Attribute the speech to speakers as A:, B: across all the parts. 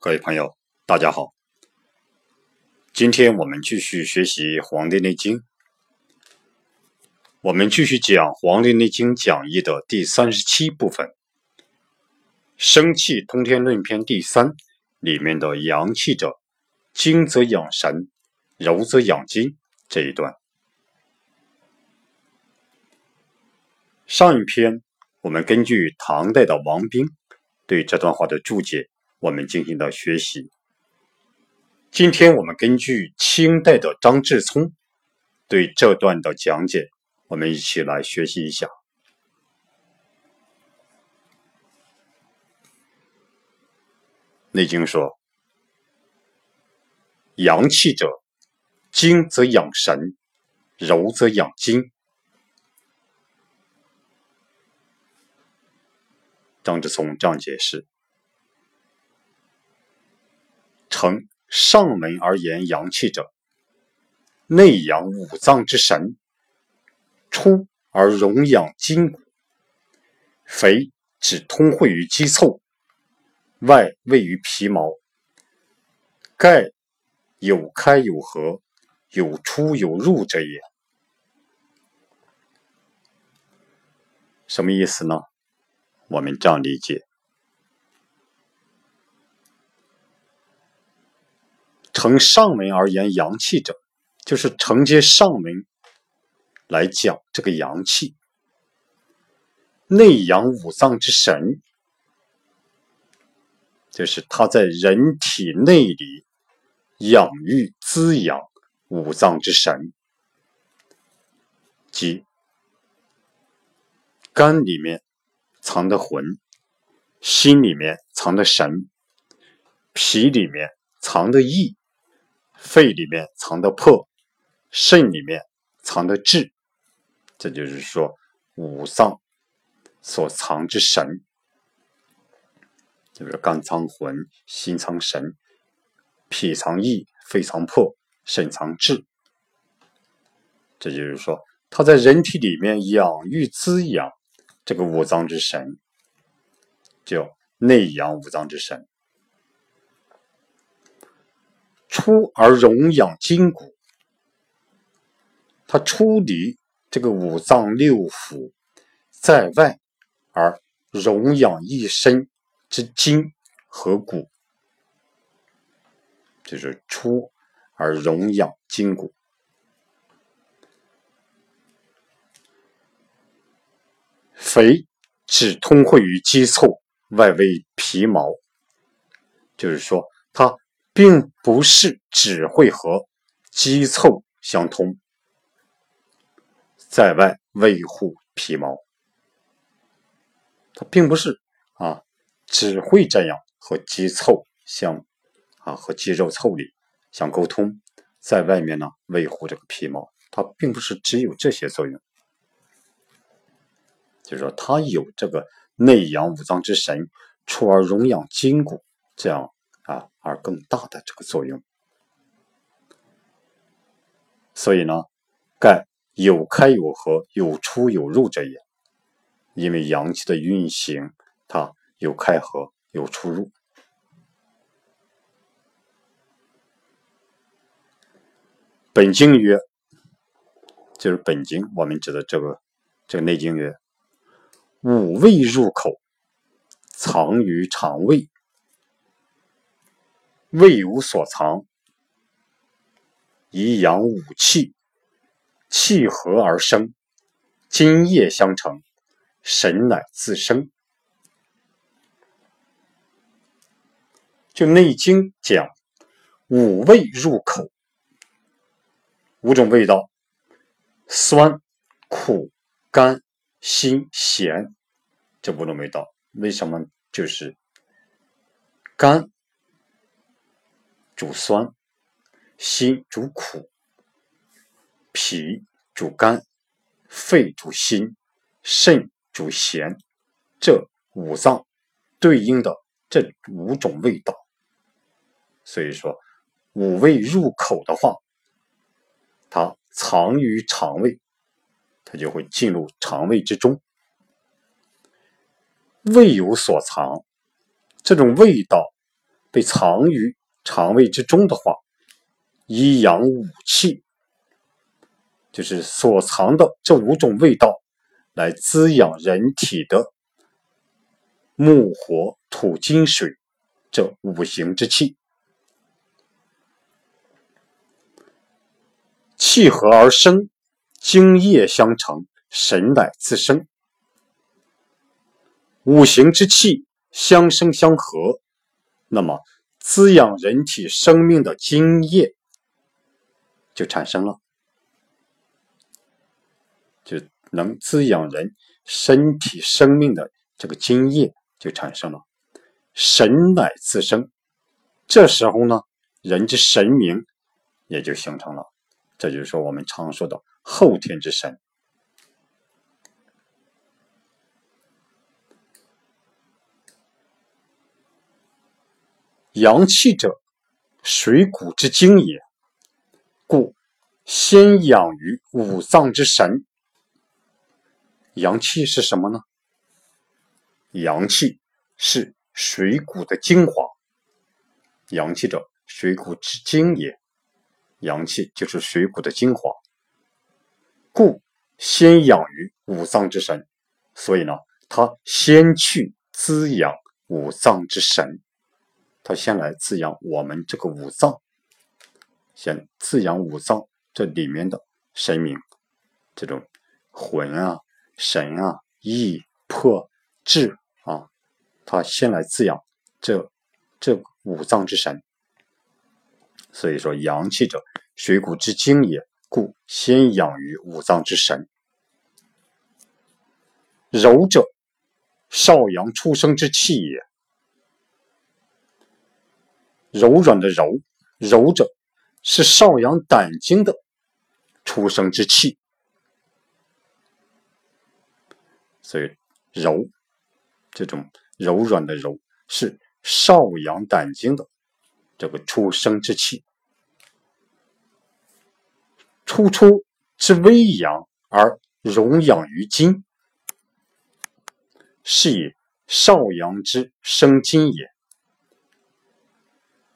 A: 各位朋友，大家好。今天我们继续学习《黄帝内经》，我们继续讲《黄帝内经讲义》的第三十七部分——生气通天论篇第三里面的阳气者，精则养神，柔则养筋这一段。上一篇我们根据唐代的王冰对这段话的注解。我们进行的学习。今天我们根据清代的张志聪对这段的讲解，我们一起来学习一下。《内经》说：“阳气者，精则养神，柔则养筋。”张志聪这样解释。成上门而言，阳气者，内养五脏之神，出而荣养筋骨。肥指通会于肌凑，外位于皮毛。盖有开有合，有出有入者也。什么意思呢？我们这样理解。从上门而言，阳气者，就是承接上门来讲这个阳气，内养五脏之神，就是他在人体内里养育滋养五脏之神，即肝里面藏的魂，心里面藏的神，脾里面藏的意。肺里面藏的魄，肾里面藏的志，这就是说五脏所藏之神，就是肝藏魂，心藏神，脾藏意，肺藏魄，肾藏志。这就是说，他在人体里面养育滋养这个五脏之神，叫内养五脏之神。出而荣养筋骨，它出离这个五脏六腑在外，而荣养一身之筋和骨，就是出而荣养筋骨。肥只通会于肌凑，外为皮毛，就是说它。并不是只会和肌凑相通，在外维护皮毛，它并不是啊，只会这样和肌凑相啊和肌肉腠理相沟通，在外面呢维护这个皮毛，它并不是只有这些作用，就是说它有这个内养五脏之神，出而荣养筋骨这样。啊，而更大的这个作用，所以呢，盖有开有合，有出有入者也。因为阳气的运行，它有开合，有出入。本经曰，就是本经，我们指的这个这个内经曰：五味入口，藏于肠胃。胃无所藏，以养五气，气和而生，津液相成，神乃自生。就《内经》讲，五味入口，五种味道：酸、苦、甘、辛、咸，这五种味道。为什么就是甘？主酸，心主苦，脾主肝，肺主心，肾主咸，这五脏对应的这五种味道。所以说，五味入口的话，它藏于肠胃，它就会进入肠胃之中。胃有所藏，这种味道。被藏于肠胃之中的话，以养五气，就是所藏的这五种味道，来滋养人体的木、火、土、金、水这五行之气。气合而生，精液相成，神乃自生。五行之气相生相合，那么滋养人体生命的精液就产生了，就能滋养人身体生命的这个精液就产生了，神乃自生。这时候呢，人之神明也就形成了。这就是说，我们常说的后天之神。阳气者，水谷之精也，故先养于五脏之神。阳气是什么呢？阳气是水谷的精华。阳气者，水谷之精也。阳气就是水谷的精华，故先养于五脏之神。所以呢，它先去滋养五脏之神。他先来滋养我们这个五脏，先滋养五脏这里面的神明，这种魂啊、神啊、意、魄、志啊，他先来滋养这这五脏之神。所以说，阳气者，水谷之精也，故先养于五脏之神。柔者，少阳出生之气也。柔软的柔，柔者是少阳胆经的出生之气，所以柔这种柔软的柔是少阳胆经的这个出生之气，初出之微阳而荣养于筋，是以少阳之生筋也。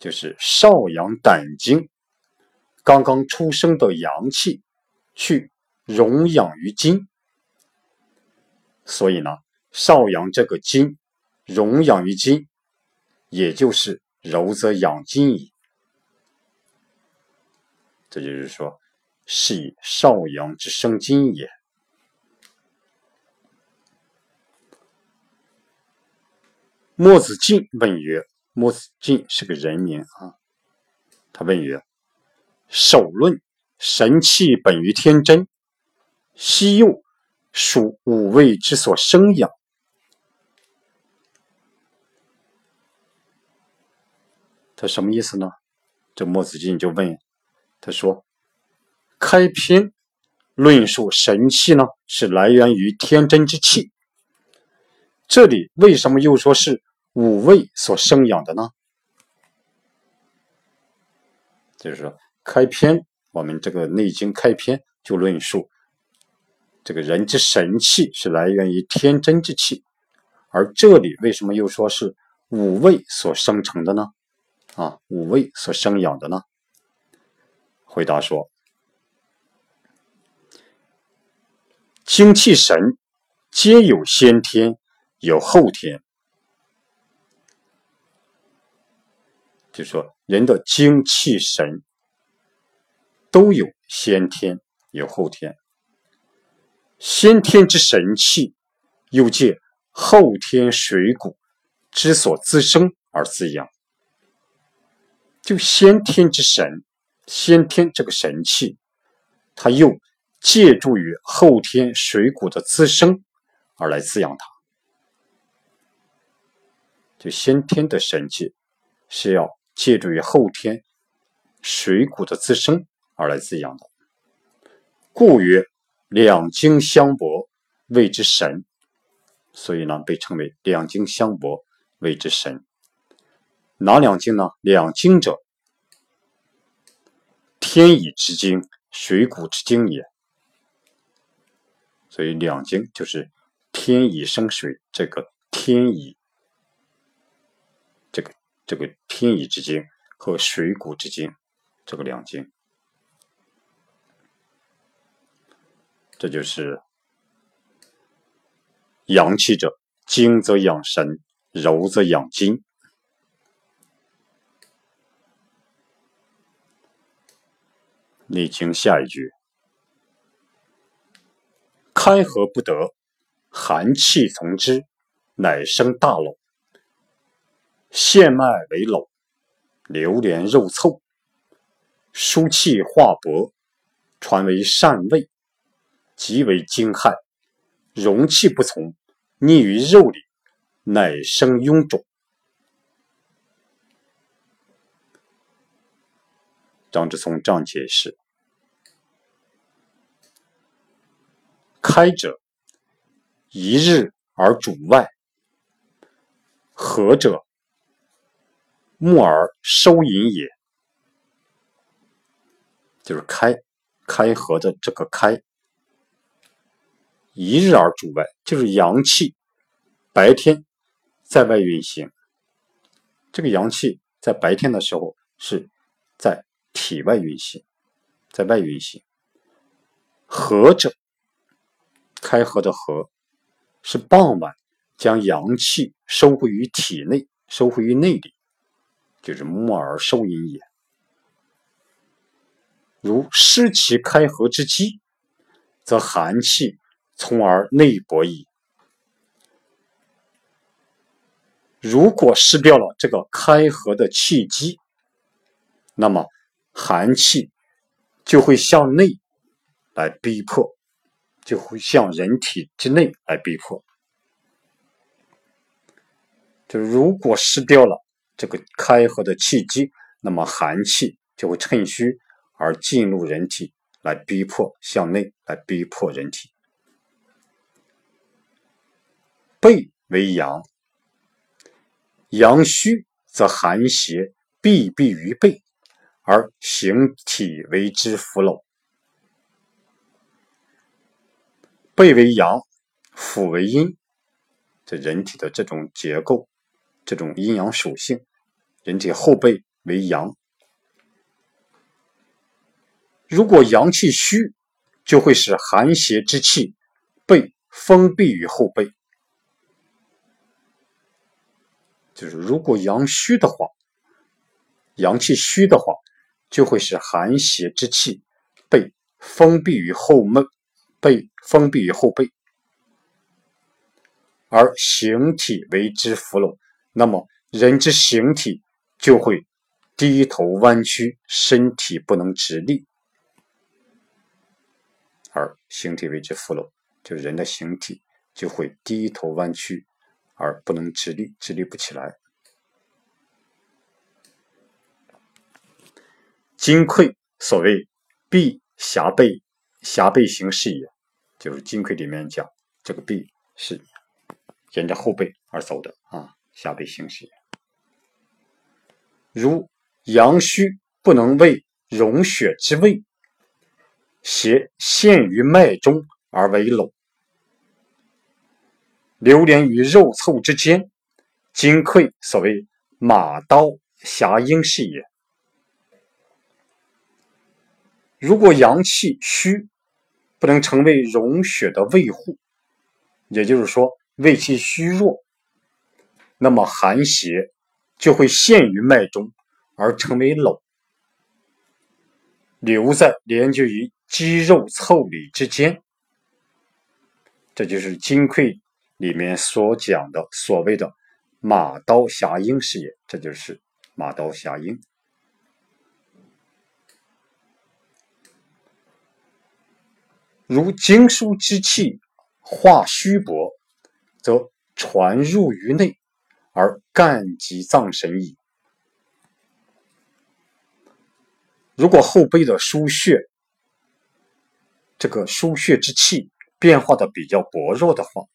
A: 就是少阳胆经刚刚出生的阳气，去荣养于筋，所以呢，少阳这个筋荣养于筋，也就是柔则养筋矣。这就是说，是以少阳之生筋也。墨子敬问曰。墨子敬是个人名啊，他问曰：“首论神气本于天真，西右属五味之所生养。”他什么意思呢？这墨子敬就问他说：“开篇论述神气呢，是来源于天真之气，这里为什么又说是？”五味所生养的呢，就是说开篇，我们这个《内经》开篇就论述，这个人之神气是来源于天真之气，而这里为什么又说是五味所生成的呢？啊，五味所生养的呢？回答说，精气神皆有先天，有后天。就说人的精气神都有先天有后天，先天之神气又借后天水谷之所滋生而滋养。就先天之神，先天这个神气，它又借助于后天水谷的滋生而来滋养它。就先天的神气是要。借助于后天水谷的滋生而来滋养的，故曰两经相搏，谓之神。所以呢，被称为两经相搏，谓之神。哪两经呢？两经者，天乙之经，水谷之经也。所以两经就是天乙生水，这个天乙，这个天。乙之间和水谷之间这个两经。这就是阳气者，精则养神，柔则养筋。内经下一句：开合不得，寒气从之，乃生大瘘。线脉为瘘，流连肉凑，疏气化薄，传为善味，极为惊骇。容气不从，逆于肉里，乃生臃肿。张之聪这样解释。开者，一日而主外；合者，木而收引也。就是开，开合的这个开，一日而主外，就是阳气白天在外运行。这个阳气在白天的时候是在体外运行，在外运行。合者。开合的合，是傍晚将阳气收回于体内，收回于内里，就是木而收引也。如失其开合之机，则寒气从而内薄矣。如果失掉了这个开合的契机，那么寒气就会向内来逼迫。就会向人体之内来逼迫。就如果失掉了这个开合的气机，那么寒气就会趁虚而进入人体，来逼迫向内来逼迫人体。背为阳，阳虚则寒邪闭闭于背，而形体为之腐朽。背为阳，腹为阴，这人体的这种结构，这种阴阳属性，人体后背为阳。如果阳气虚，就会使寒邪之气被封闭于后背。就是如果阳虚的话，阳气虚的话，就会使寒邪之气被封闭于后闷。被封闭于后背，而形体为之腐朽，那么人之形体就会低头弯曲，身体不能直立，而形体为之腐朽，就人的形体就会低头弯曲，而不能直立，直立不起来。金匮所谓臂狭背，狭背形是也。就是金匮里面讲，这个臂是沿着后背而走的啊，下背行也。如阳虚不能为融血之位，邪陷于脉中而为陇，流连于肉凑之间，金匮所谓马刀侠鹰是也。如果阳气虚，不能成为溶血的卫护，也就是说胃气虚弱，那么寒邪就会陷于脉中而成为瘘，留在连接于肌肉腠理之间。这就是金匮里面所讲的所谓的马刀侠鹰是也，这就是马刀侠鹰。如经书之气化虚薄，则传入于内，而干及脏神矣。如果后背的腧穴，这个腧穴之气变化的比较薄弱的话，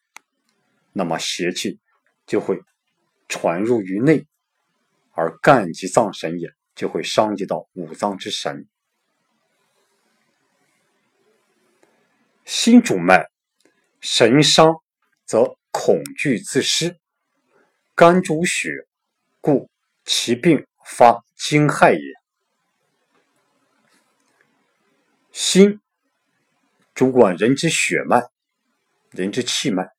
A: 那么邪气就会传入于内，而干及脏神也，就会伤及到五脏之神。心主脉，神伤则恐惧自失；肝主血，故其病发惊骇也。心主管人之血脉，人之气脉，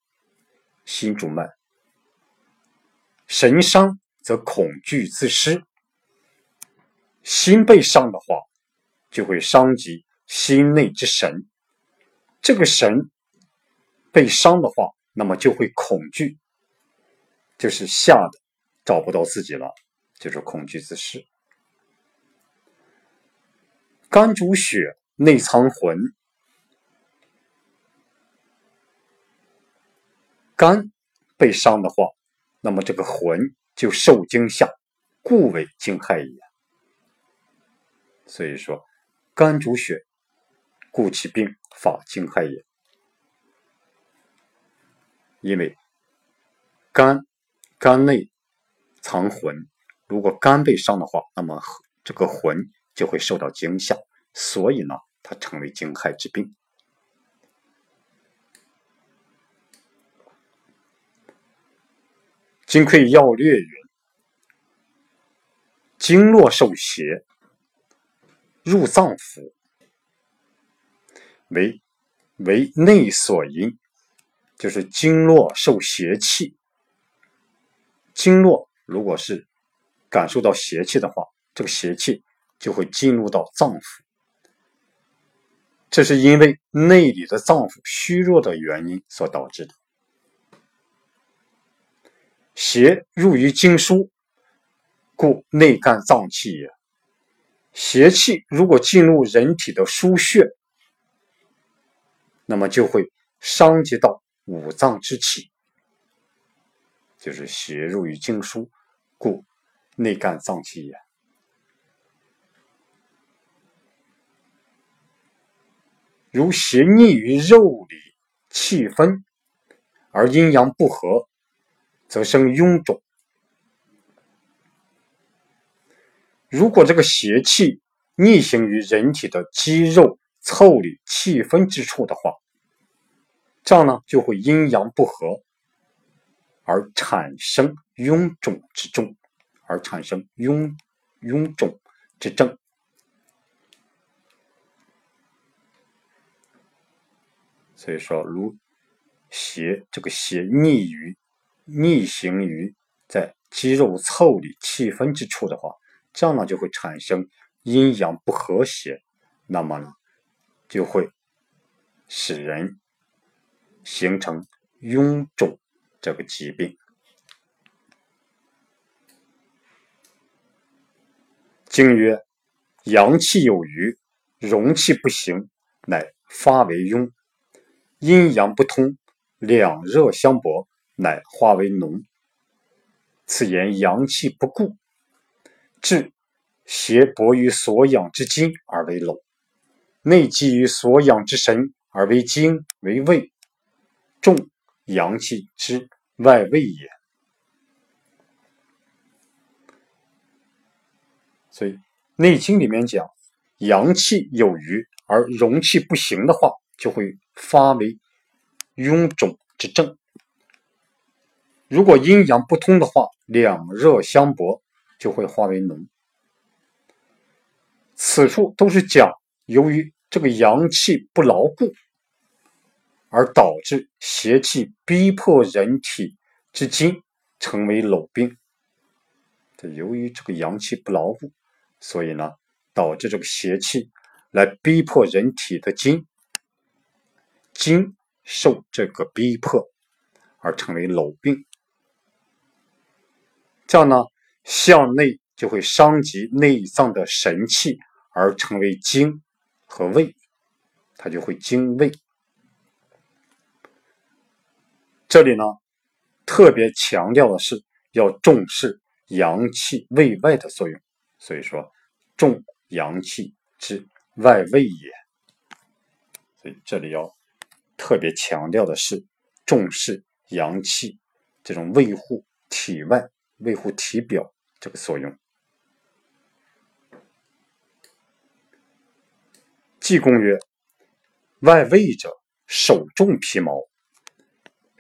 A: 心主脉。神伤则恐惧自失，心被伤的话，就会伤及心内之神。这个神被伤的话，那么就会恐惧，就是吓得找不到自己了，就是恐惧自失。肝主血。内藏魂，肝被伤的话，那么这个魂就受惊吓，故为惊骇也。所以说，肝主血，故其病发惊骇也。因为肝肝内藏魂，如果肝被伤的话，那么这个魂就会受到惊吓，所以呢。它成为惊骇之病。《金匮要略》云：“经络受邪，入脏腑，为为内所因，就是经络受邪气。经络如果是感受到邪气的话，这个邪气就会进入到脏腑。”这是因为内里的脏腑虚弱的原因所导致的。邪入于经书，故内干脏气也。邪气如果进入人体的腧穴，那么就会伤及到五脏之气，就是邪入于经书，故内干脏气也。如邪逆于肉里气分，而阴阳不和，则生臃肿。如果这个邪气逆行于人体的肌肉腠理气分之处的话，这样呢就会阴阳不和，而产生臃肿之症，而产生臃臃肿之症。所以说，如邪这个邪逆于逆行于在肌肉腠理气分之处的话，这样呢就会产生阴阳不和谐，那么呢就会使人形成臃肿这个疾病。经曰：阳气有余，容气不行，乃发为痈。阴阳不通，两热相搏，乃化为脓。此言阳气不固，致邪搏于所养之筋而为瘘，内积于所养之神而为精为胃，重阳气之外胃也。所以《内经》里面讲，阳气有余而容气不行的话。就会发为臃肿之症。如果阴阳不通的话，两热相搏，就会化为脓。此处都是讲由于这个阳气不牢固，而导致邪气逼迫人体之筋成为瘘病。这由于这个阳气不牢固，所以呢，导致这个邪气来逼迫人体的筋。筋受这个逼迫而成为瘘病，这样呢，向内就会伤及内脏的神气，而成为精和胃，它就会精胃。这里呢，特别强调的是要重视阳气胃外的作用，所以说重阳气之外胃也。所以这里要。特别强调的是重视阳气这种维护体外、维护体表这个作用。济公曰：“外胃者，首重皮毛，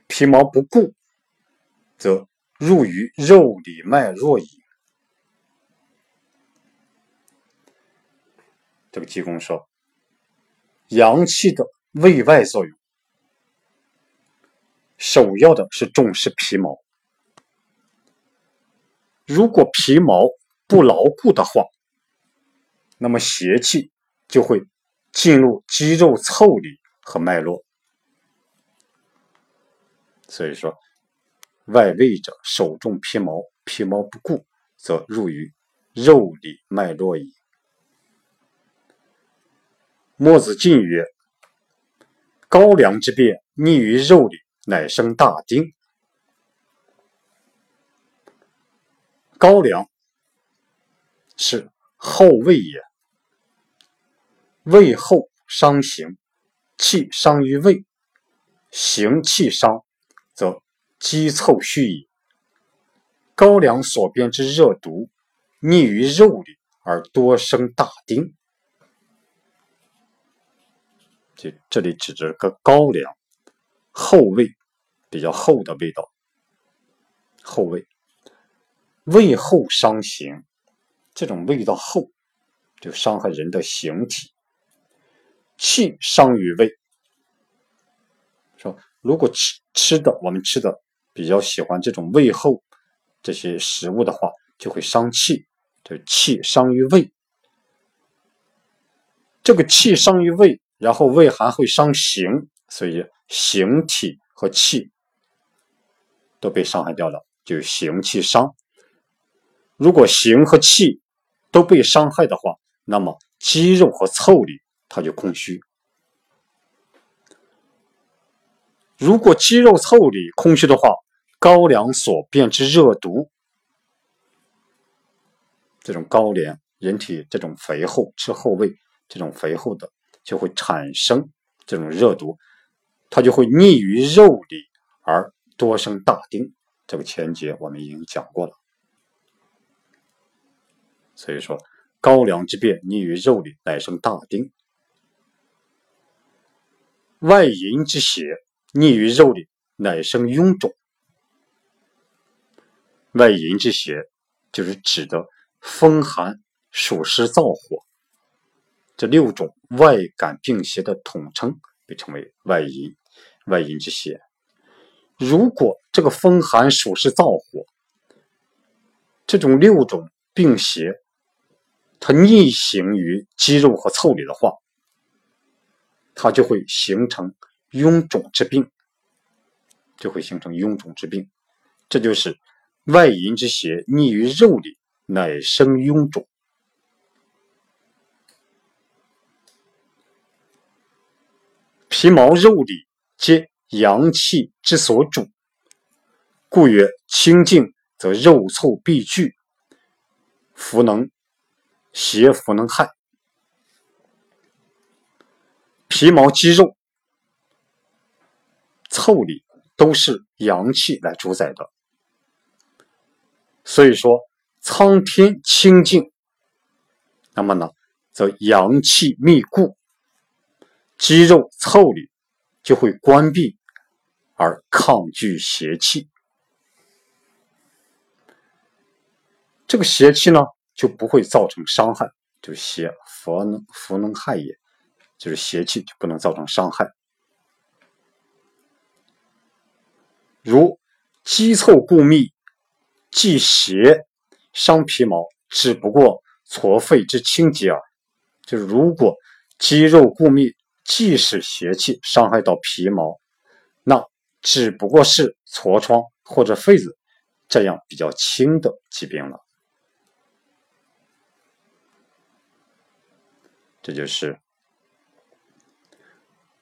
A: 皮毛不固，则入于肉里脉络矣。这个济公说，阳气的卫外作用，首要的是重视皮毛。如果皮毛不牢固的话，那么邪气就会进入肌肉腠理和脉络。所以说，外卫者，手重皮毛，皮毛不固，则入于肉里脉络矣。墨子进曰：“高粱之变，逆于肉里，乃生大丁。高粱是后胃也，胃后伤形，气伤于胃，行气伤。”积凑虚矣。高粱所变之热毒，逆于肉里而多生大丁。这这里指着个高粱，厚味，比较厚的味道。厚味，味厚伤形，这种味道厚，就伤害人的形体。气伤于胃，说。如果吃吃的我们吃的比较喜欢这种味厚这些食物的话，就会伤气，就气伤于胃。这个气伤于胃，然后胃还会伤形，所以形体和气都被伤害掉了，就形气伤。如果形和气都被伤害的话，那么肌肉和腠理它就空虚。如果肌肉腠理空虚的话，高粱所变之热毒，这种高粱人体这种肥厚吃厚味，这种肥厚的就会产生这种热毒，它就会逆于肉里而多生大丁。这个前节我们已经讲过了，所以说高粱之变逆于肉里，乃生大丁。外淫之邪。逆于肉里，乃生臃肿。外淫之邪，就是指的风寒、暑湿、燥火这六种外感病邪的统称，被称为外淫。外淫之邪，如果这个风寒、暑湿、燥火这种六种病邪，它逆行于肌肉和腠理的话，它就会形成。臃肿之病就会形成臃肿之病，这就是外淫之邪逆于肉里，乃生臃肿。皮毛肉里皆阳气之所主，故曰清净则肉腠必聚，弗能邪弗能害。皮毛肌肉。腠理都是阳气来主宰的，所以说苍天清净，那么呢，则阳气密固，肌肉腠理就会关闭而抗拒邪气，这个邪气呢就不会造成伤害，就邪佛能弗能害也，就是邪气就不能造成伤害。如肌凑固密，忌邪伤皮毛，只不过痤肺之轻疾耳。就是如果肌肉固密，即使邪气伤害到皮毛，那只不过是痤疮或者痱子这样比较轻的疾病了。这就是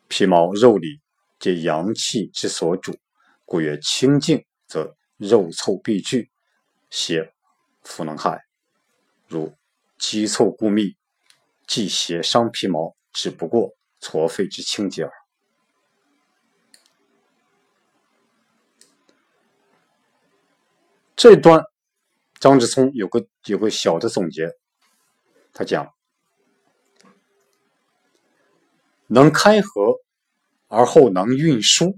A: 皮毛肉里皆阳气之所主。故曰：清净则肉臭必聚，邪弗能害。如肌凑固密，既邪伤皮毛，只不过搓肺之清洁耳。这段张志聪有个有个小的总结，他讲：能开合而后能运输。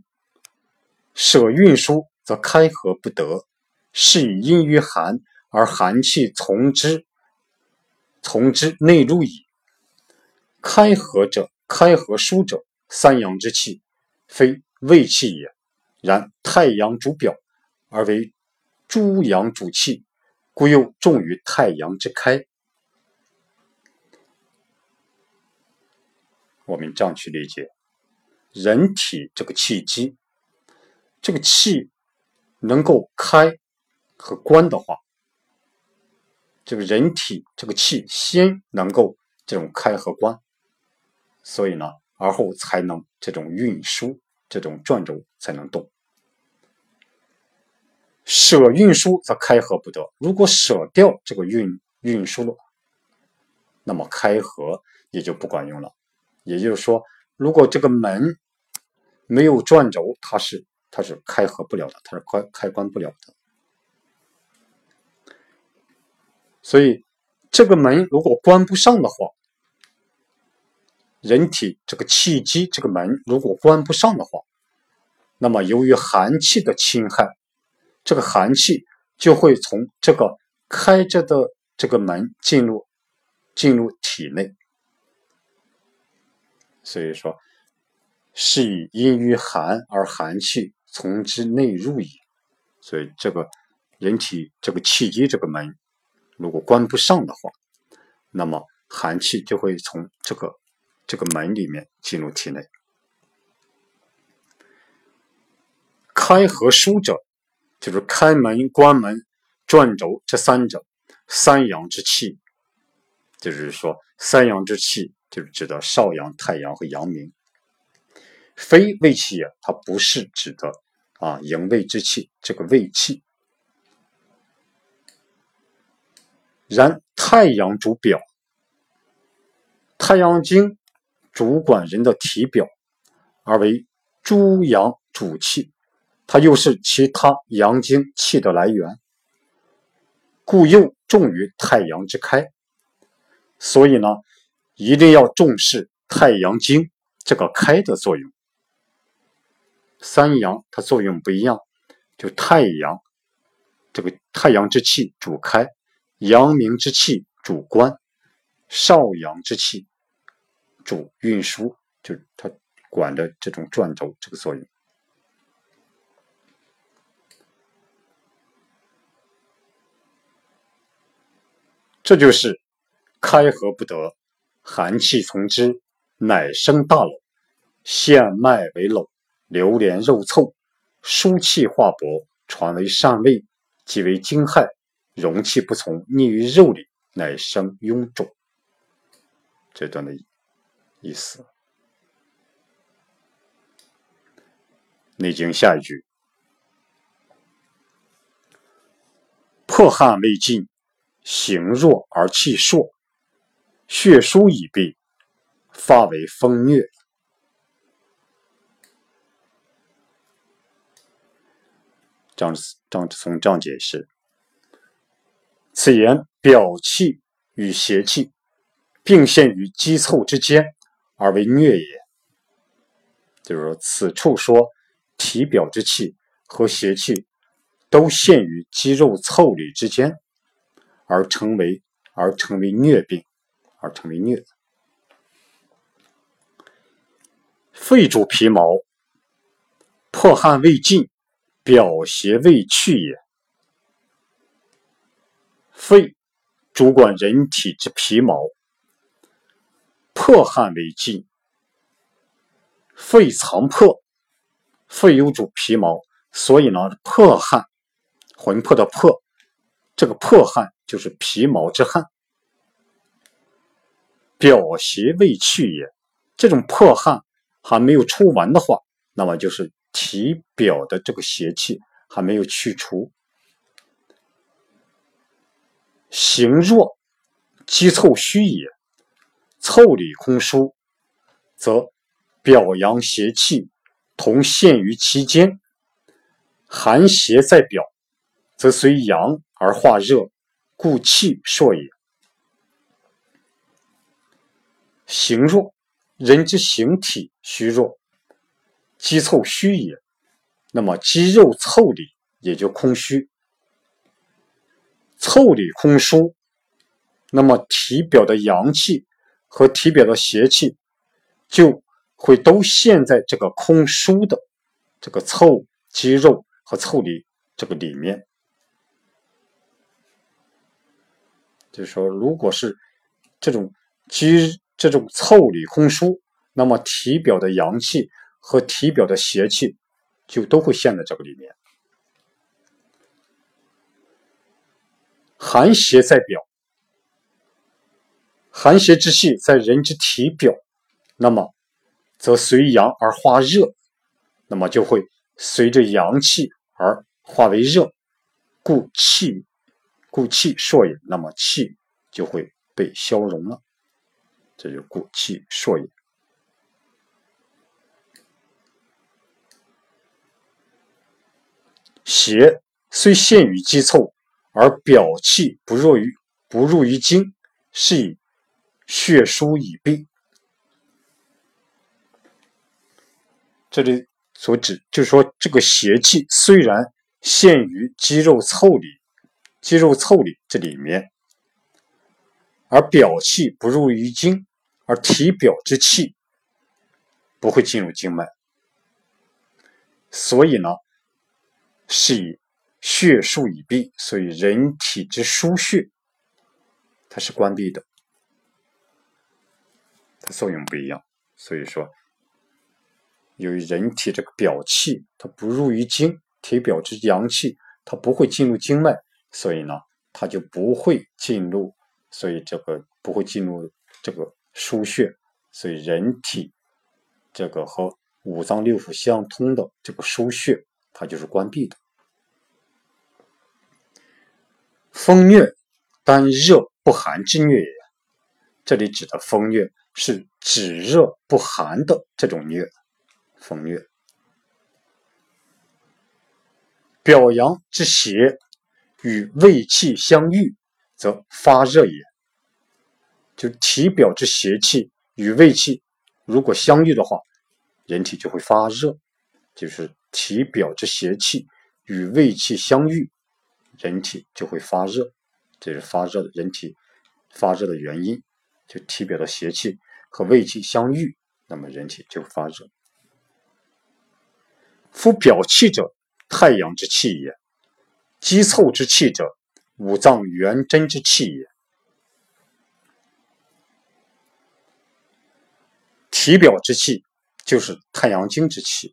A: 舍运输则开合不得，是以阴于寒而寒气从之，从之内入矣。开合者，开合疏者，三阳之气，非胃气也。然太阳主表，而为诸阳主气，故又重于太阳之开。我们这样去理解：人体这个气机，这个气能够开和关的话，这个人体这个气先能够这种开和关，所以呢，而后才能这种运输，这种转轴才能动。舍运输则开合不得。如果舍掉这个运运输了，那么开合也就不管用了。也就是说，如果这个门没有转轴，它是它是开合不了的，它是关开关不了的。所以，这个门如果关不上的话，人体这个气机这个门如果关不上的话，那么由于寒气的侵害。这个寒气就会从这个开着的这个门进入进入体内，所以说是以因于寒而寒气从之内入矣。所以这个人体这个气机这个门如果关不上的话，那么寒气就会从这个这个门里面进入体内。开合疏者。就是开门、关门、转轴这三者，三阳之气，就是说三阳之气就是指的少阳、太阳和阳明，非胃气也，它不是指的啊营卫之气，这个卫气。然太阳主表，太阳经主管人的体表，而为诸阳主气。它又是其他阳经气的来源，故又重于太阳之开。所以呢，一定要重视太阳经这个开的作用。三阳它作用不一样，就太阳这个太阳之气主开，阳明之气主关，少阳之气主运输，就是它管的这种转轴这个作用。这就是开合不得，寒气从之，乃生大瘻。陷脉为瘻，流连肉臭，疏气化薄，传为善味，即为惊骇，容气不从，逆于肉里，乃生臃肿。这段的意思。《内经》下一句：破汗未尽。形弱而气硕，血疏已闭，发为风虐张张之聪这样解释：此言表气与邪气并陷于肌凑之间，而为疟也。就是说，此处说体表之气和邪气都陷于肌肉凑里之间。而成为而成为疟病，而成为疟。肺主皮毛，破汗未尽，表邪未去也。肺主管人体之皮毛，破汗未尽，肺藏魄，肺有主皮毛，所以呢，破汗，魂魄的魄，这个破汗。就是皮毛之汗，表邪未去也。这种破汗还没有出完的话，那么就是体表的这个邪气还没有去除。形弱，肌凑虚也。凑里空疏，则表阳邪气同陷于其间。寒邪在表，则随阳而化热。故气硕也。形弱，人之形体虚弱，肌凑虚也。那么肌肉凑里也就空虚，凑里空疏，那么体表的阳气和体表的邪气就会都陷在这个空疏的这个凑肌肉和凑里这个里面。就是说，如果是这种肌这种凑里空疏，那么体表的阳气和体表的邪气就都会陷在这个里面。寒邪在表，寒邪之气在人之体表，那么则随阳而化热，那么就会随着阳气而化为热，故气故气朔也，那么气就会被消融了，这就故气朔也。邪虽陷于肌凑。而表气不弱于不入于经，是以血疏已闭。这里所指就是说，这个邪气虽然陷于肌肉凑里，肌肉凑里这里面，而表气不入于经，而体表之气不会进入经脉，所以呢，是以。血数已闭，所以人体之输血，它是关闭的，它作用不一样。所以说，由于人体这个表气它不入于经，体表之阳气它不会进入经脉，所以呢，它就不会进入，所以这个不会进入这个输血，所以人体这个和五脏六腑相通的这个输血，它就是关闭的。风虐，单热不寒之虐也。这里指的风虐是指热不寒的这种虐。风虐，表阳之邪与胃气相遇，则发热也。就体表之邪气与胃气如果相遇的话，人体就会发热。就是体表之邪气与胃气相遇。人体就会发热，这是发热的人体发热的原因。就体表的邪气和胃气相遇，那么人体就发热。夫表气者，太阳之气也；肌凑之气者，五脏元真之气也。体表之气就是太阳经之气，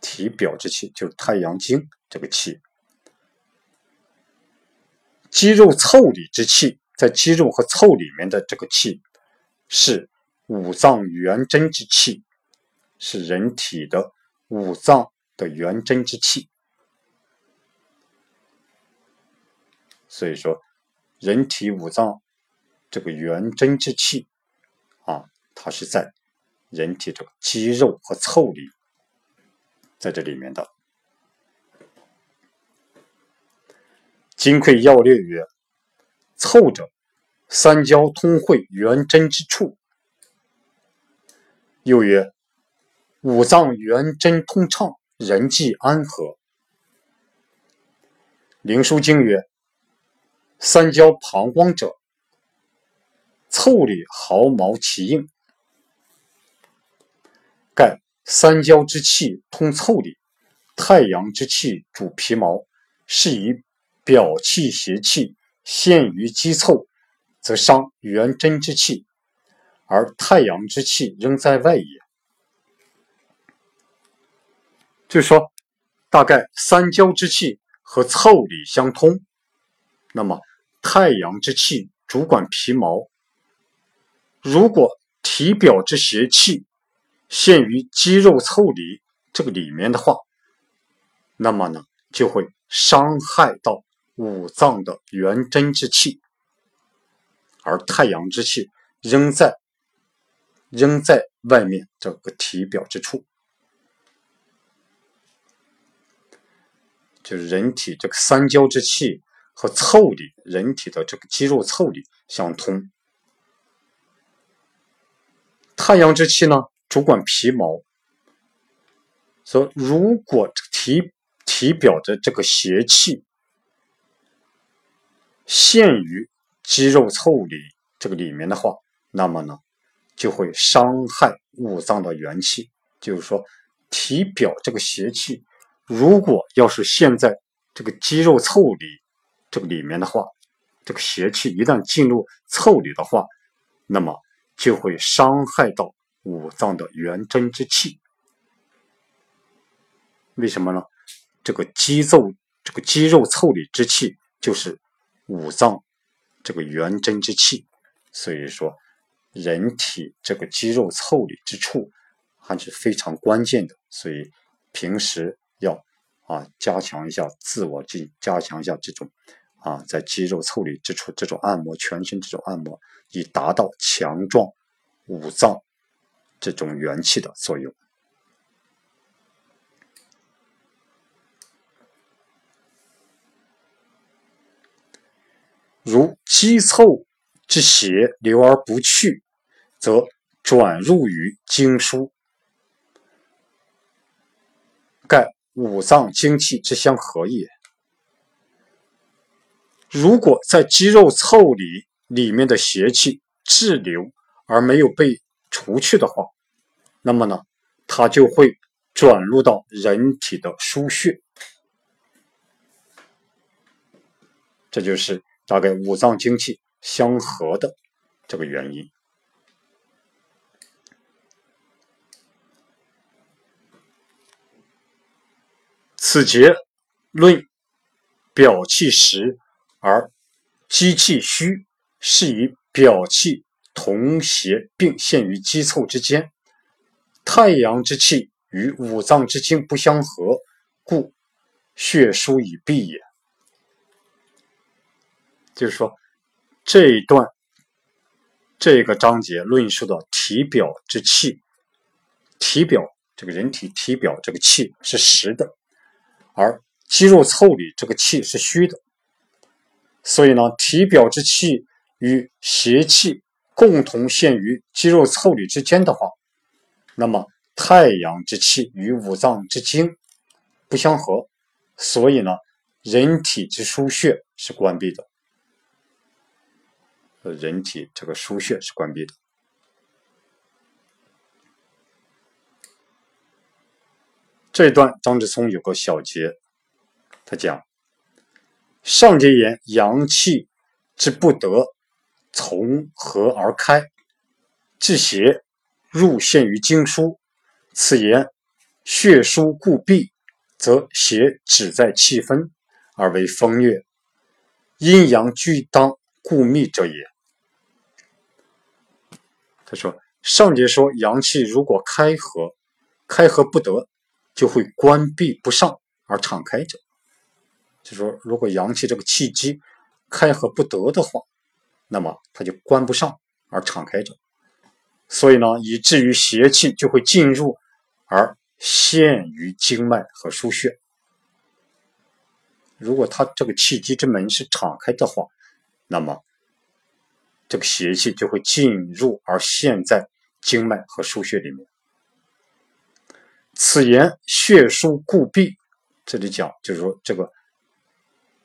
A: 体表之气就是太阳经这个气。肌肉凑里之气，在肌肉和凑里面的这个气，是五脏元真之气，是人体的五脏的元真之气。所以说，人体五脏这个元真之气啊，它是在人体这个肌肉和凑里，在这里面的。《金匮要略》曰：“凑者，三焦通会元真之处。”又曰：“五脏元真通畅，人际安和。”《灵枢经》曰：“三焦膀胱者，凑里毫毛其应。”三焦之气通凑理，太阳之气主皮毛，是以。表气邪气陷于肌凑，则伤元真之气，而太阳之气仍在外也。就是说，大概三焦之气和凑理相通，那么太阳之气主管皮毛。如果体表之邪气陷于肌肉凑里这个里面的话，那么呢，就会伤害到。五脏的元真之气，而太阳之气仍在仍在外面这个体表之处，就是人体这个三焦之气和凑里，人体的这个肌肉凑里相通。太阳之气呢，主管皮毛，说如果体体表的这个邪气。陷于肌肉凑里这个里面的话，那么呢，就会伤害五脏的元气。就是说，体表这个邪气，如果要是陷在这个肌肉凑里这个里面的话，这个邪气一旦进入凑里的话，那么就会伤害到五脏的元真之气。为什么呢？这个肌肉这个肌肉凑里之气，就是五脏这个元真之气。所以说，人体这个肌肉凑里之处还是非常关键的。所以平时要啊加强一下自我进，加强一下这种啊在肌肉凑里之处这种按摩，全身这种按摩，以达到强壮五脏这种元气的作用。如肌凑之邪流而不去，则转入于经书，盖五脏精气之相合也。如果在肌肉凑里里面的邪气滞留而没有被除去的话，那么呢，它就会转入到人体的输血，这就是。大概五脏精气相合的这个原因，此节论表气实而肌气虚，是以表气同邪并陷于肌凑之间，太阳之气与五脏之精不相合，故血疏已闭也。就是说，这一段这个章节论述的体表之气，体表这个人体体表这个气是实的，而肌肉凑里这个气是虚的。所以呢，体表之气与邪气共同陷于肌肉凑理之间的话，那么太阳之气与五脏之精不相合，所以呢，人体之腧穴是关闭的。人体这个腧穴是关闭的。这一段张志聪有个小节，他讲：上节言阳气之不得从何而开，至邪入陷于经书。此言血书固闭，则邪只在气分而为风月，阴阳俱当固密者也。他说：“上节说阳气如果开合，开合不得，就会关闭不上而敞开着。就说如果阳气这个气机开合不得的话，那么它就关不上而敞开着。所以呢，以至于邪气就会进入而陷于经脉和腧穴。如果它这个气机之门是敞开的话，那么。”这个邪气就会进入而陷在经脉和腧穴里面。此言血枢固闭，这里讲就是说这个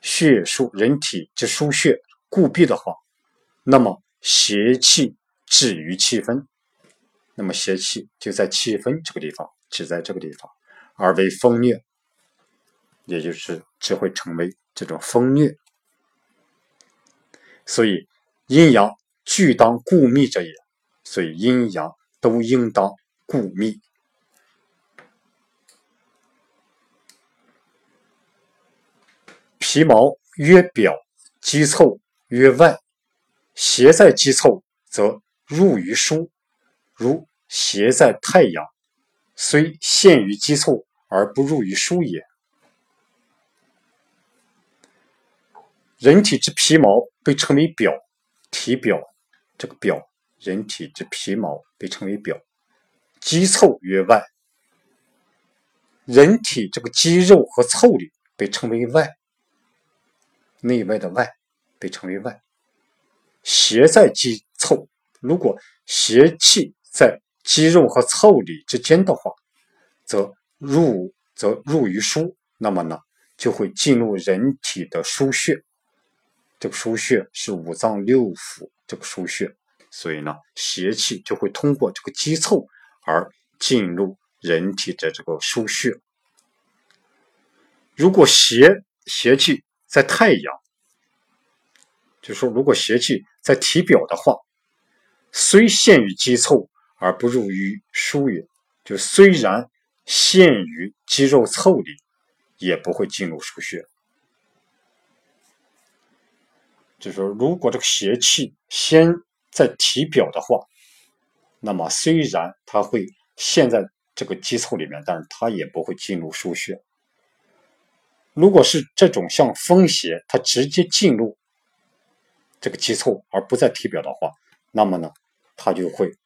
A: 血枢人体之腧穴固闭的话，那么邪气止于气分，那么邪气就在气分这个地方，只在这个地方，而为风虐，也就是只会成为这种风虐，所以。阴阳俱当固密者也，所以阴阳都应当固密。皮毛曰表，肌凑曰外。邪在肌凑，则入于枢；如邪在太阳，虽陷于肌凑而不入于枢也。人体之皮毛被称为表。体表，这个表，人体之皮毛被称为表，肌凑曰外。人体这个肌肉和凑里被称为外，内外的外被称为外。邪在肌凑，如果邪气在肌肉和凑里之间的话，则入则入于枢，那么呢，就会进入人体的腧穴。这个腧穴是五脏六腑这个输血，所以呢，邪气就会通过这个肌凑而进入人体的这个输血。如果邪邪气在太阳，就说，如果邪气在体表的话，虽陷于肌凑而不入于输也，就虽然陷于肌肉凑里，也不会进入腧穴。就说，如果这个邪气先在体表的话，那么虽然它会陷在这个肌凑里面，但是它也不会进入腧穴。如果是这种像风邪，它直接进入这个肌凑而不在体表的话，那么呢，它就会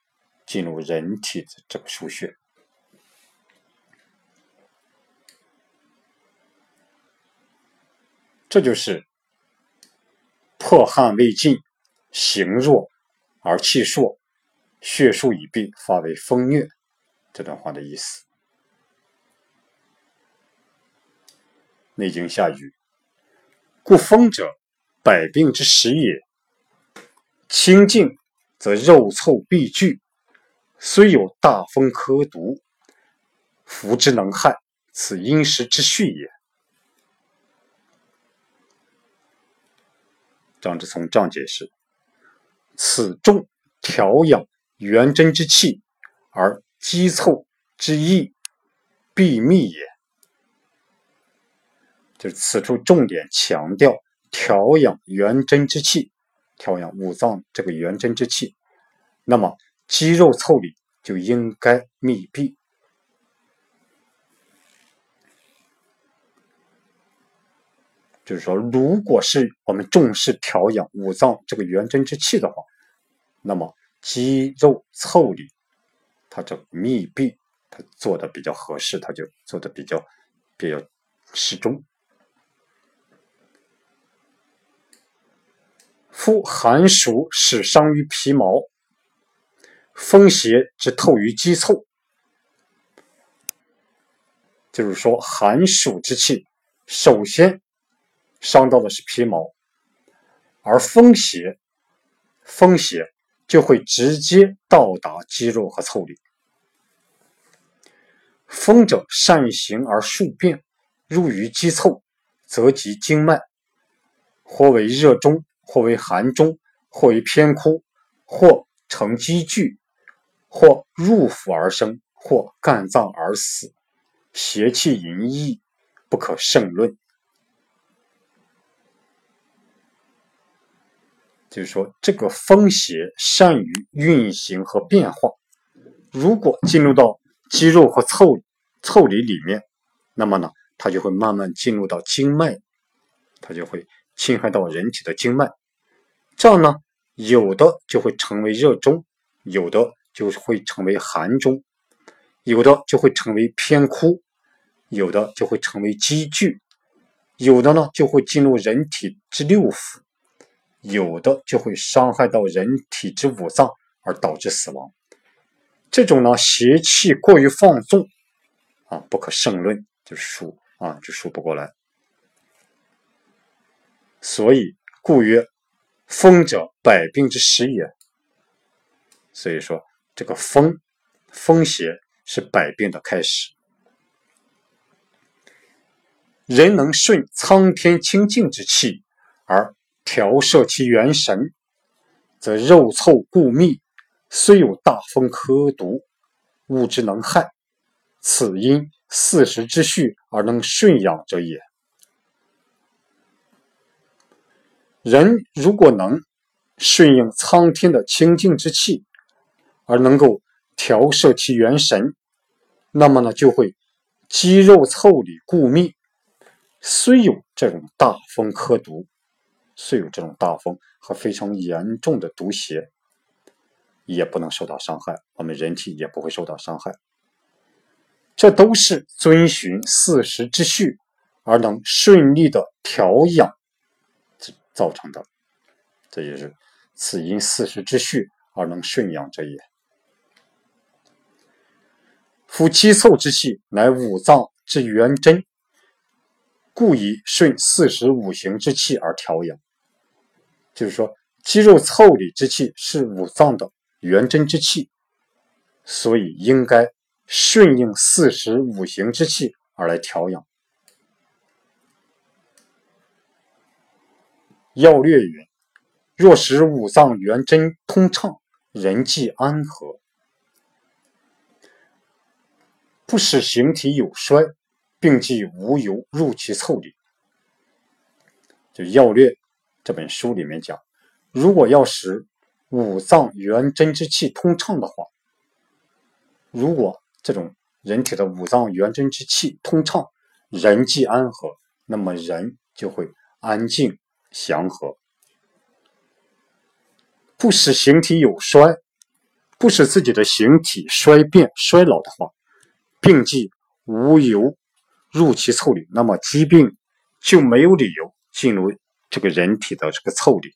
A: 进入人体的这个输血。这就是破汗未尽，形弱而气数，血数已闭，发为风疟。这段话的意思。《内经》下语：“故风者，百病之始也。清静则肉臭必聚，虽有大风苛毒，服之能害，此阴时之序也。”张之聪这样解释：“此重调养元真之气，而肌凑之意必密也。”就是此处重点强调调养元真之气，调养五脏这个元真之气，那么肌肉凑里就应该密闭。就是说，如果是我们重视调养五脏这个元真之气的话，那么肌肉凑里它这个密闭，它做的比较合适，它就做的比较比较适中。夫寒暑始伤于皮毛，风邪之透于肌凑。就是说，寒暑之气首先伤到的是皮毛，而风邪，风邪就会直接到达肌肉和凑里。风者善行而数变，入于肌凑，则及经脉，或为热中。或为寒中，或为偏枯，或成积聚，或入腑而生，或干脏而死，邪气淫逸，不可胜论。就是说，这个风邪善于运行和变化，如果进入到肌肉和凑凑里里面，那么呢，它就会慢慢进入到经脉，它就会侵害到人体的经脉。这样呢，有的就会成为热中，有的就会成为寒中，有的就会成为偏枯，有的就会成为积聚，有的呢就会进入人体之六腑，有的就会伤害到人体之五脏而导致死亡。这种呢邪气过于放纵啊，不可胜论，就数啊就数不过来。所以故曰。风者，百病之始也。所以说，这个风，风邪是百病的开始。人能顺苍天清净之气而调摄其元神，则肉凑固密，虽有大风苛毒，物之能害，此因四时之序而能顺养者也。人如果能顺应苍天的清净之气，而能够调摄其元神，那么呢，就会肌肉凑里固密。虽有这种大风克毒，虽有这种大风和非常严重的毒邪，也不能受到伤害，我们人体也不会受到伤害。这都是遵循四时之序而能顺利的调养。造成的，这就是此因四时之序而能顺养者也。夫肌凑之气，乃五脏之元真，故以顺四时五行之气而调养。就是说，肌肉腠理之气是五脏的元真之气，所以应该顺应四时五行之气而来调养。要略云：若使五脏元真通畅，人际安和；不使形体有衰，病即无由入其腠理。就要略这本书里面讲。如果要使五脏元真之气通畅的话，如果这种人体的五脏元真之气通畅，人际安和，那么人就会安静祥和。不使形体有衰，不使自己的形体衰变衰老的话，病忌无由入其腠理，那么疾病就没有理由进入这个人体的这个腠理。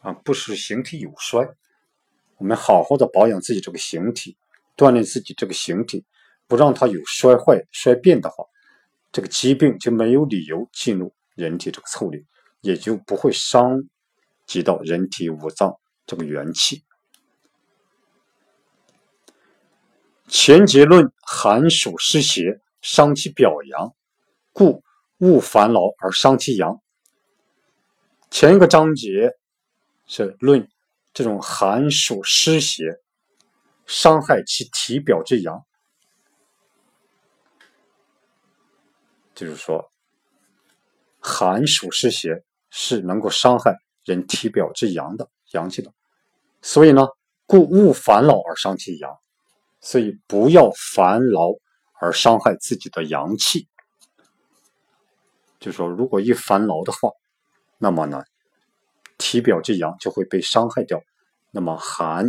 A: 啊，不使形体有衰，我们好好的保养自己这个形体，锻炼自己这个形体，不让它有衰坏、衰变的话，这个疾病就没有理由进入人体这个腠理，也就不会伤及到人体五脏这个元气。前节论寒暑湿邪伤其表阳，故勿烦劳而伤其阳。前一个章节。是论这种寒暑湿邪伤害其体表之阳，就是说寒暑湿邪是能够伤害人体表之阳的阳气的，所以呢，故勿烦劳而伤其阳，所以不要烦劳而伤害自己的阳气。就说如果一烦劳的话，那么呢？体表之阳就会被伤害掉，那么寒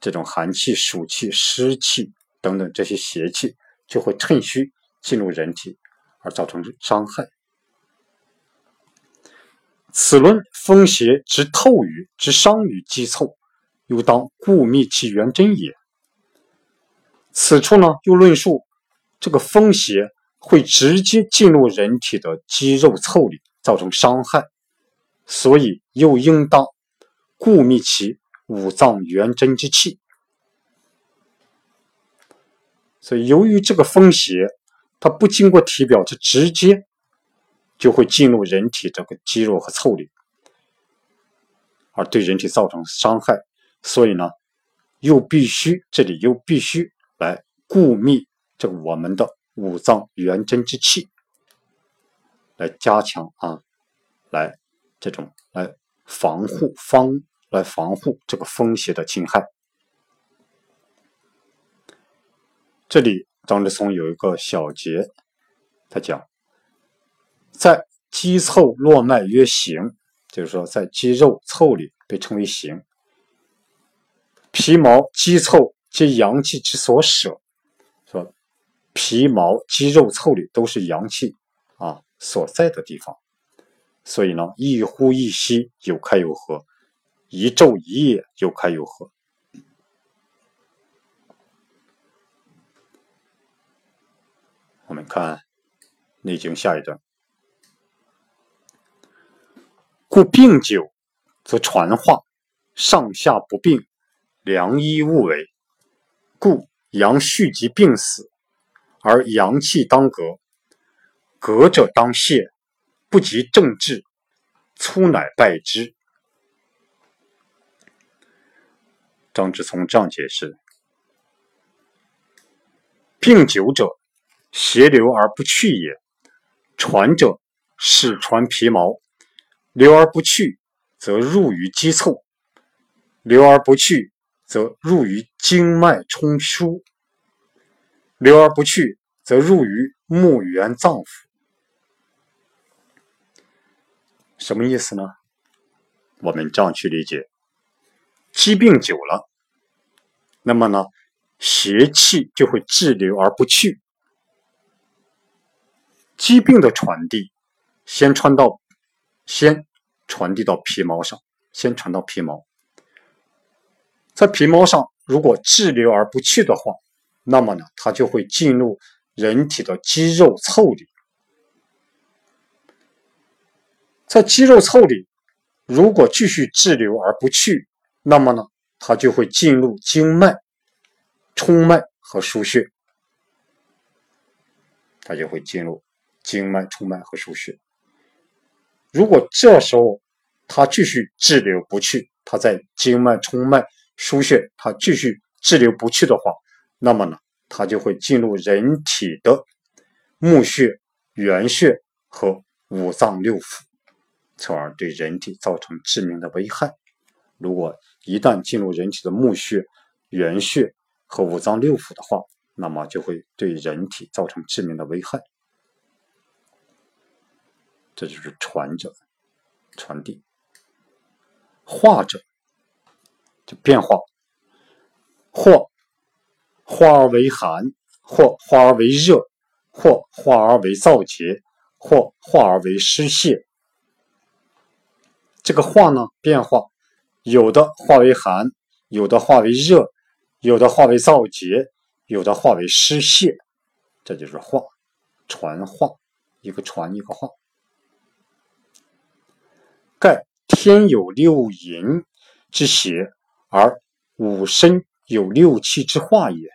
A: 这种寒气、暑气、湿气等等这些邪气就会趁虚进入人体，而造成伤害。此论风邪之透于之伤于肌凑，又当固密其元真也。此处呢，又论述这个风邪会直接进入人体的肌肉腠理，造成伤害。所以又应当固密其五脏元真之气。所以由于这个风邪，它不经过体表，就直接就会进入人体这个肌肉和腠理，而对人体造成伤害。所以呢，又必须这里又必须来固密这个我们的五脏元真之气，来加强啊，来。这种来防护方来防护这个风邪的侵害。这里张志松有一个小节，他讲，在肌凑络脉曰行，就是说在肌肉腠里被称为行。皮毛肌凑皆阳气之所舍，说皮毛肌肉腠里都是阳气啊所在的地方。所以呢，一呼一吸有开有合，一昼一夜有开有合。我们看《内经》下一段：故病久则传化，上下不病，良医勿为。故阳蓄及病死，而阳气当革，革者当泄。不及正治，粗乃败之。张之聪这样解释：病久者，邪流而不去也；传者，是传皮毛，流而不去，则入于肌凑；流而不去，则入于经脉冲输；流而不去，则入于木元脏腑。什么意思呢？我们这样去理解：疾病久了，那么呢，邪气就会滞留而不去。疾病的传递，先传到，先传递到皮毛上，先传到皮毛。在皮毛上，如果滞留而不去的话，那么呢，它就会进入人体的肌肉腠理。在肌肉腠理如果继续滞留而不去，那么呢，它就会进入经脉、冲脉和腧穴，它就会进入经脉、冲脉和腧穴。如果这时候它继续滞留不去，它在经脉、冲脉、腧穴，它继续滞留不去的话，那么呢，它就会进入人体的募穴、原穴和五脏六腑。从而对人体造成致命的危害。如果一旦进入人体的募穴、原穴和五脏六腑的话，那么就会对人体造成致命的危害。这就是传者，传递；化者，就变化，或化而为寒，或化而为热，或化而为燥结，或化而为湿泄。这个化呢，变化有的化为寒，有的化为热，有的化为燥结，有的化为湿泄，这就是化，传化，一个传一个化。盖天有六淫之邪，而吾身有六气之化也。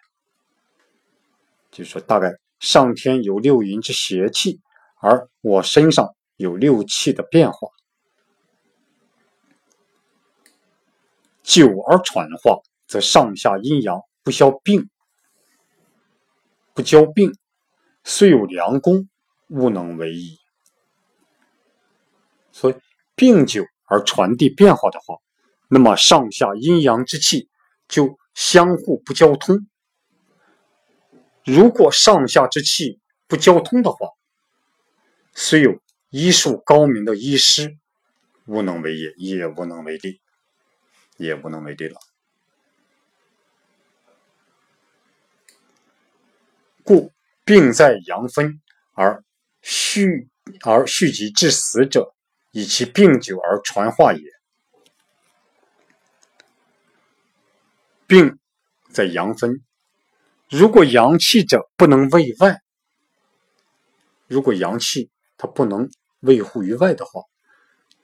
A: 就是说，大概上天有六淫之邪气，而我身上有六气的变化。久而传化，则上下阴阳不消病，不交病，虽有良功，勿能为矣。所以，病久而传递变化的话，那么上下阴阳之气就相互不交通。如果上下之气不交通的话，虽有医术高明的医师，无能为也，也无能为力。也无能为力了。故病在阳分而续而续疾致死者，以其病久而传化也。病在阳分，如果阳气者不能卫外，如果阳气它不能卫护于外的话，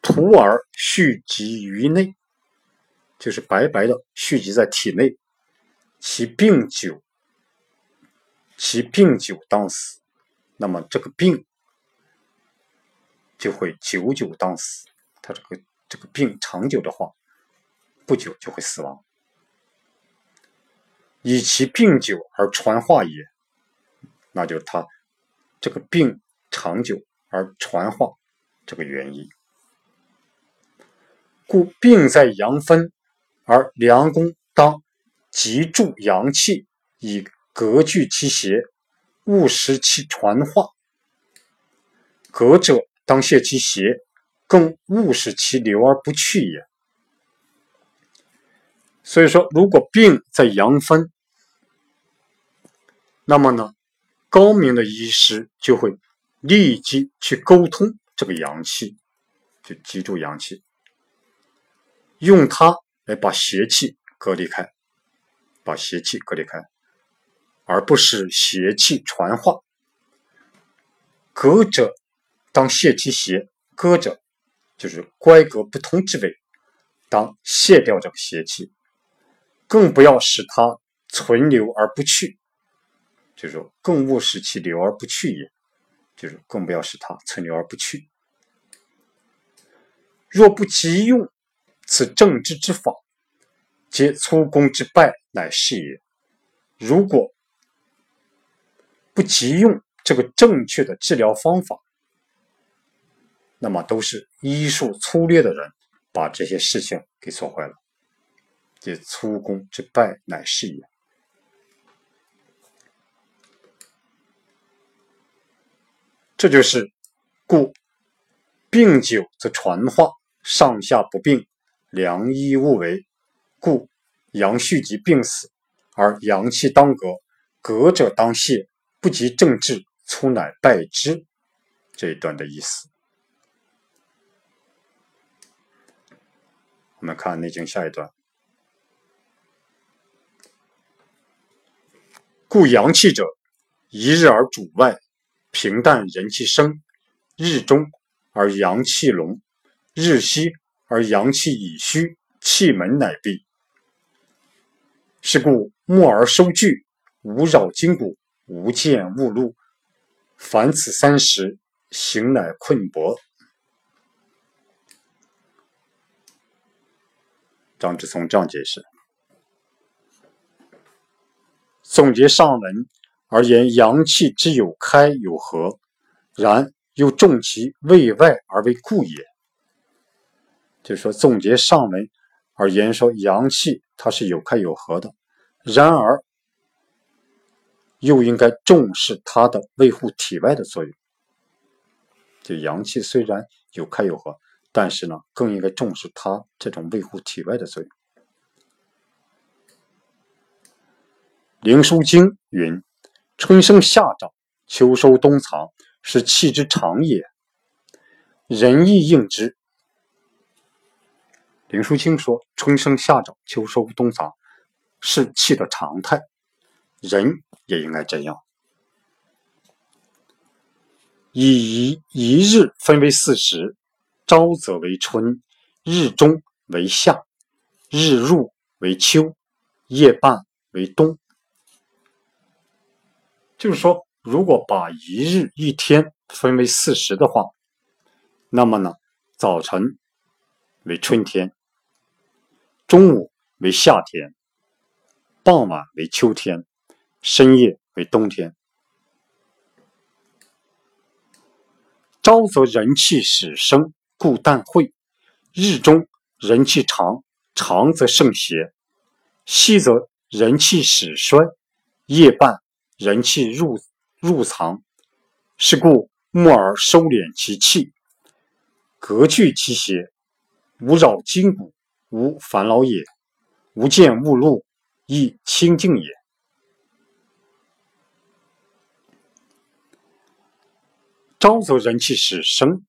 A: 徒而蓄积于内。就是白白的蓄积在体内，其病久，其病久当死，那么这个病就会久久当死。他这个这个病长久的话，不久就会死亡。以其病久而传化也，那就是他这个病长久而传化这个原因。故病在阳分。而良公当急助阳气，以隔拒其邪，勿使其传化；隔者当泄其邪，更勿使其流而不去也。所以说，如果病在阳分，那么呢，高明的医师就会立即去沟通这个阳气，就记住阳气，用它。来把邪气隔离开，把邪气隔离开，而不是邪气传化。隔者当泄其邪，隔者就是乖隔不通之位，当卸掉这个邪气，更不要使它存留而不去，就是说更勿使其留而不去也，就是更不要使它存留而不去。若不急用。此正治之法，皆粗功之败，乃是也。如果不急用这个正确的治疗方法，那么都是医术粗劣的人把这些事情给做坏了。这粗工之败，乃是也。这就是故病久则传化，上下不病。良医勿为，故阳虚即病死，而阳气当隔，隔者当泄，不及正治，粗乃败之。这一段的意思。我们看《内经》下一段。故阳气者，一日而主外，平淡人气生；日中而阳气隆，日息。而阳气已虚，气门乃闭。是故默而收聚，无扰筋骨，无见物露。凡此三时，形乃困薄。张之聪这样解释。总结上文而言，阳气之有开有合，然又重其卫外而为固也。就是说，总结上文而言，说阳气它是有开有合的，然而又应该重视它的维护体外的作用。就阳气虽然有开有合，但是呢，更应该重视它这种维护体外的作用。《灵枢经》云：“春生夏长，秋收冬藏，是气之常也。人亦应之。”《灵枢经》说：“春生夏长，秋收冬藏，是气的常态，人也应该这样。”以一一日分为四时：朝则为春，日中为夏，日入为秋，夜半为冬。就是说，如果把一日一天分为四时的话，那么呢，早晨为春天，中午为夏天，傍晚为秋天，深夜为冬天。朝则人气始生，故淡晦；日中人气长，长则盛邪；夕则人气始衰，夜半。人气入入藏，是故木而收敛其气，隔拒其邪，无扰筋骨，无烦恼也；无见物露，亦清净也。朝则人气始生，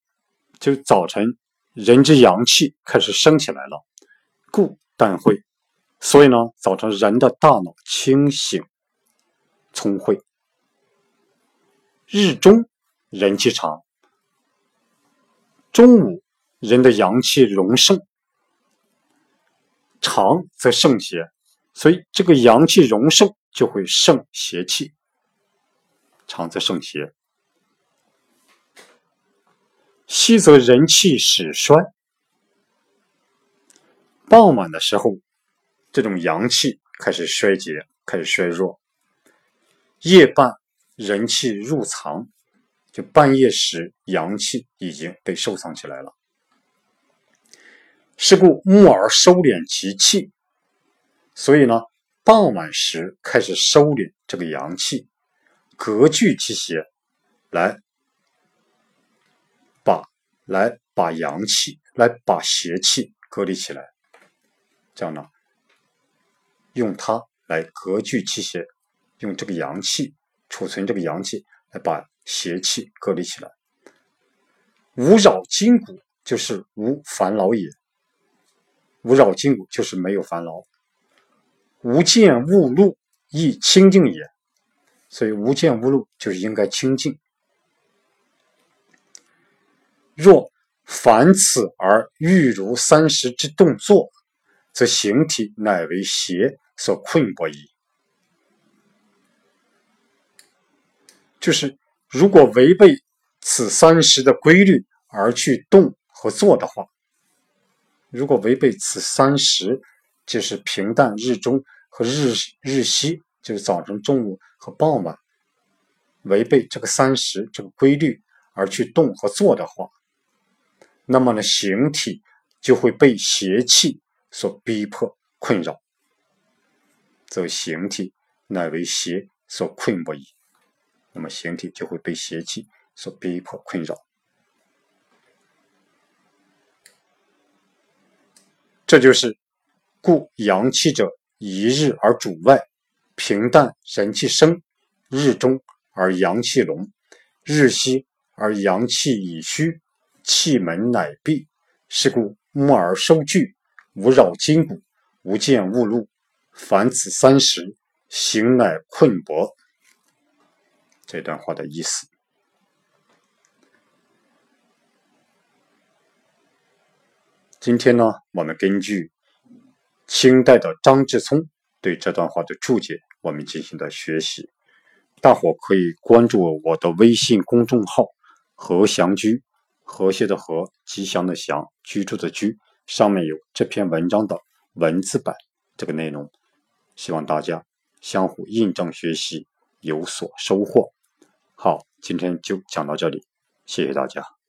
A: 就早晨人之阳气开始升起来了，故淡会。所以呢，早晨人的大脑清醒。聪慧，日中人气长，中午人的阳气荣盛，长则盛邪，所以这个阳气荣盛就会盛邪气，长则盛邪。夕则人气始衰，傍晚的时候，这种阳气开始衰竭，开始衰弱。夜半人气入藏，就半夜时阳气已经被收藏起来了。是故木而收敛其气，所以呢，傍晚时开始收敛这个阳气，隔拒其邪，来来把阳气来把邪气隔离起来，这样呢，用它来隔拒气邪。用这个阳气储存这个阳气，来把邪气隔离起来。无扰筋骨，就是无烦恼也。无扰筋骨，就是没有烦恼。无见物露，亦清净也。所以无见物露，就是应该清净。若凡此而欲如三十之动作，则形体乃为邪所困迫矣。就是如果违背此三时的规律而去动和做的话，如果违背此三时，就是平淡日中和日日夕，就是早晨、中午和傍晚，违背这个三时这个规律而去动和做的话，那么呢，形体就会被邪气所逼迫困扰，则形体乃为邪所困不已。那么形体就会被邪气所逼迫困扰，这就是故阳气者一日而主外，平淡人气生，日中而阳气隆，日西而阳气已虚，气门乃闭。是故木而收聚，无扰筋骨，无见物露。凡此三时，形乃困薄。这段话的意思。今天呢，我们根据清代的张志聪对这段话的注解，我们进行的学习。大伙可以关注我的微信公众号“何祥居”，和谐的和，吉祥的祥，居住的居，上面有这篇文章的文字版这个内容。希望大家相互印证学习，有所收获。好，今天就讲到这里，谢谢大家。